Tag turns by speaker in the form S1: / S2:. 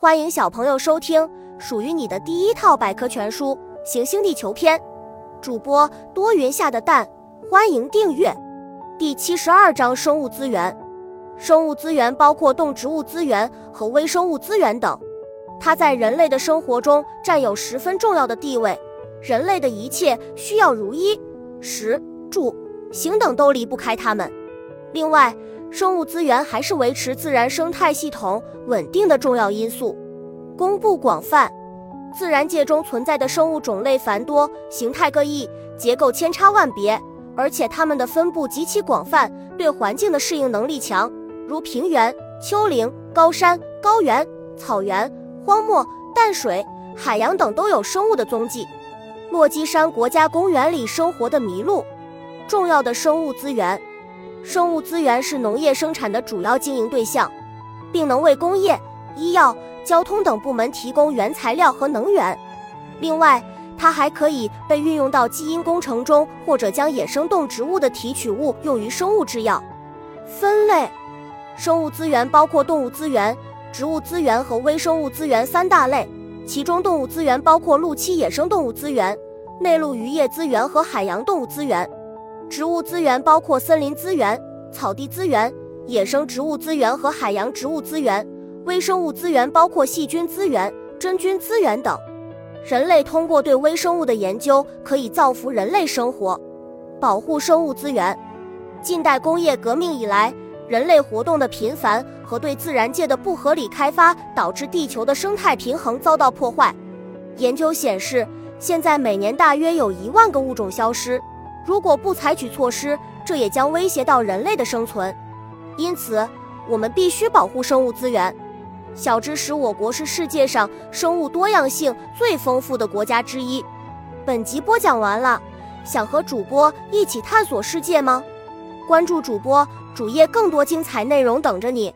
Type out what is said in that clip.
S1: 欢迎小朋友收听属于你的第一套百科全书《行星地球篇》，主播多云下的蛋，欢迎订阅。第七十二章：生物资源。生物资源包括动植物资源和微生物资源等，它在人类的生活中占有十分重要的地位。人类的一切需要如衣、食、住、行等都离不开它们。另外，生物资源还是维持自然生态系统稳定的重要因素。公布广泛，自然界中存在的生物种类繁多，形态各异，结构千差万别，而且它们的分布极其广泛，对环境的适应能力强，如平原、丘陵、高山、高原、草原、荒漠、淡水、海洋等都有生物的踪迹。落基山国家公园里生活的麋鹿，重要的生物资源。生物资源是农业生产的主要经营对象，并能为工业、医药、交通等部门提供原材料和能源。另外，它还可以被运用到基因工程中，或者将野生动植物的提取物用于生物制药。分类：生物资源包括动物资源、植物资源和微生物资源三大类。其中，动物资源包括陆栖野生动物资源、内陆渔业资源和海洋动物资源。植物资源包括森林资源、草地资源、野生植物资源和海洋植物资源；微生物资源包括细菌资源、真菌资源等。人类通过对微生物的研究，可以造福人类生活，保护生物资源。近代工业革命以来，人类活动的频繁和对自然界的不合理开发，导致地球的生态平衡遭到破坏。研究显示，现在每年大约有一万个物种消失。如果不采取措施，这也将威胁到人类的生存。因此，我们必须保护生物资源。小知识：我国是世界上生物多样性最丰富的国家之一。本集播讲完了，想和主播一起探索世界吗？关注主播主页，更多精彩内容等着你。